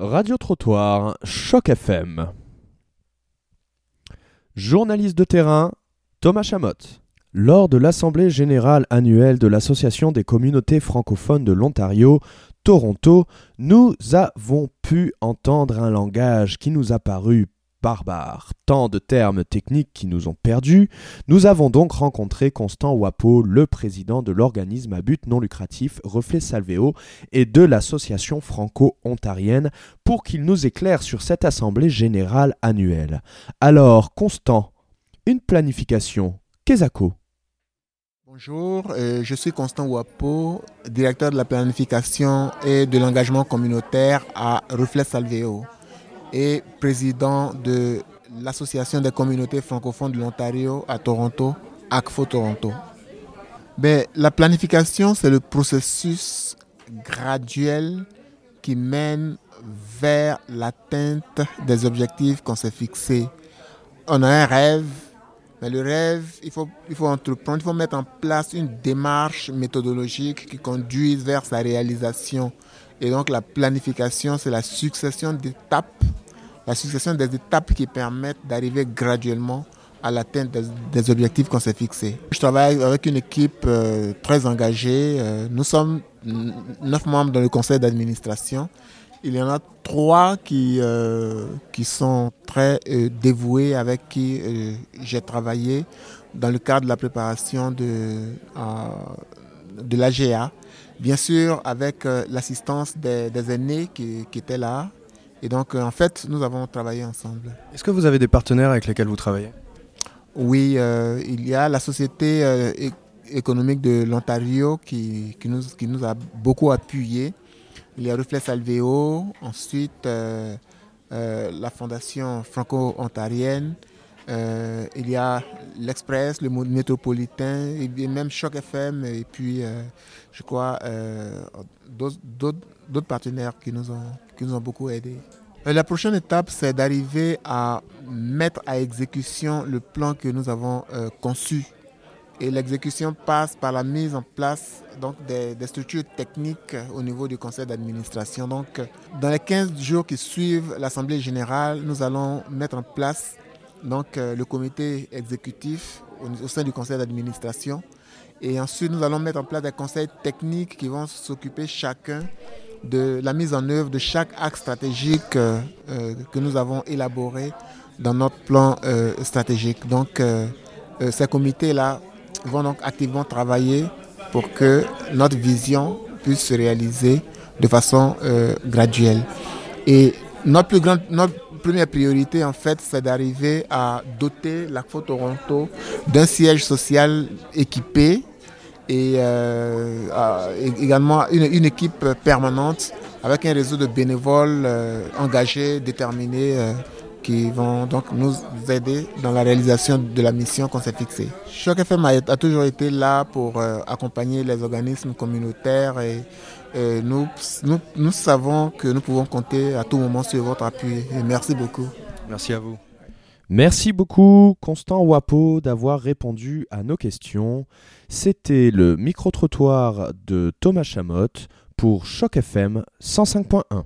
Radio Trottoir, Choc FM. Journaliste de terrain, Thomas Chamotte. Lors de l'Assemblée générale annuelle de l'Association des communautés francophones de l'Ontario, Toronto, nous avons pu entendre un langage qui nous a paru barbare, tant de termes techniques qui nous ont perdus, nous avons donc rencontré Constant Wapo, le président de l'organisme à but non lucratif Reflet Salvéo et de l'association franco-ontarienne pour qu'il nous éclaire sur cette assemblée générale annuelle. Alors, Constant, une planification, qu'est-ce Bonjour, euh, je suis Constant Wapo, directeur de la planification et de l'engagement communautaire à Reflet Salvéo et président de l'Association des communautés francophones de l'Ontario à Toronto, ACFO Toronto. Ben, la planification, c'est le processus graduel qui mène vers l'atteinte des objectifs qu'on s'est fixés. On a un rêve, mais le rêve, il faut, il faut entreprendre, il faut mettre en place une démarche méthodologique qui conduise vers sa réalisation. Et donc la planification, c'est la succession d'étapes, la succession des étapes qui permettent d'arriver graduellement à l'atteinte des, objectifs qu'on s'est fixés. Je travaille avec une équipe euh, très engagée. Euh, nous sommes neuf membres dans le conseil d'administration. Il y en a trois qui, euh, qui sont très dévoués, avec qui j'ai travaillé dans le cadre de la préparation de, de l'AGA bien sûr avec euh, l'assistance des, aînés qui, étaient là. Et donc, euh, en fait, nous avons travaillé ensemble. Est-ce que vous avez des partenaires avec lesquels vous travaillez? Oui, euh, il y a la Société économique de l'Ontario qui, qui, nous, qui nous a beaucoup appuyés. Il y a Reflex Salvéo, ensuite la Fondation franco-ontarienne, euh, il y a l'Express, le métropolitain, et même Choc FM, et puis euh, je crois euh, d'autres partenaires qui nous, ont, qui nous ont beaucoup aidés. La prochaine étape, c'est d'arriver à mettre à exécution le plan que nous avons conçu. Et l'exécution passe par la mise en place donc, des structures techniques au niveau du conseil d'administration. Donc, dans les 15 jours qui suivent l'Assemblée générale, nous allons mettre en place donc euh, le comité exécutif au, sein du conseil d'administration. Et ensuite, nous allons mettre en place des conseils techniques qui vont s'occuper chacun de la mise en œuvre de chaque axe stratégique euh, euh, que nous avons élaboré dans notre plan stratégique. Donc, ces comités-là vont donc activement travailler pour que notre vision puisse se réaliser de façon graduelle. Et notre plus grande, notre première priorité, en fait, c'est d'arriver à doter la Toronto d'un siège social équipé et euh, également une, équipe permanente avec un réseau de bénévoles euh, engagés, déterminés, euh, qui vont donc nous aider dans la réalisation de la mission qu'on s'est fixée. Choc FM a, a, toujours été là pour accompagner les organismes communautaires et nous, nous, savons que nous pouvons compter à tout moment sur votre appui. merci beaucoup. Merci à vous. Merci beaucoup, Constant Wapo, d'avoir répondu à nos questions. C'était le micro-trottoir de Thomas Chamotte pour Choc FM 105.1.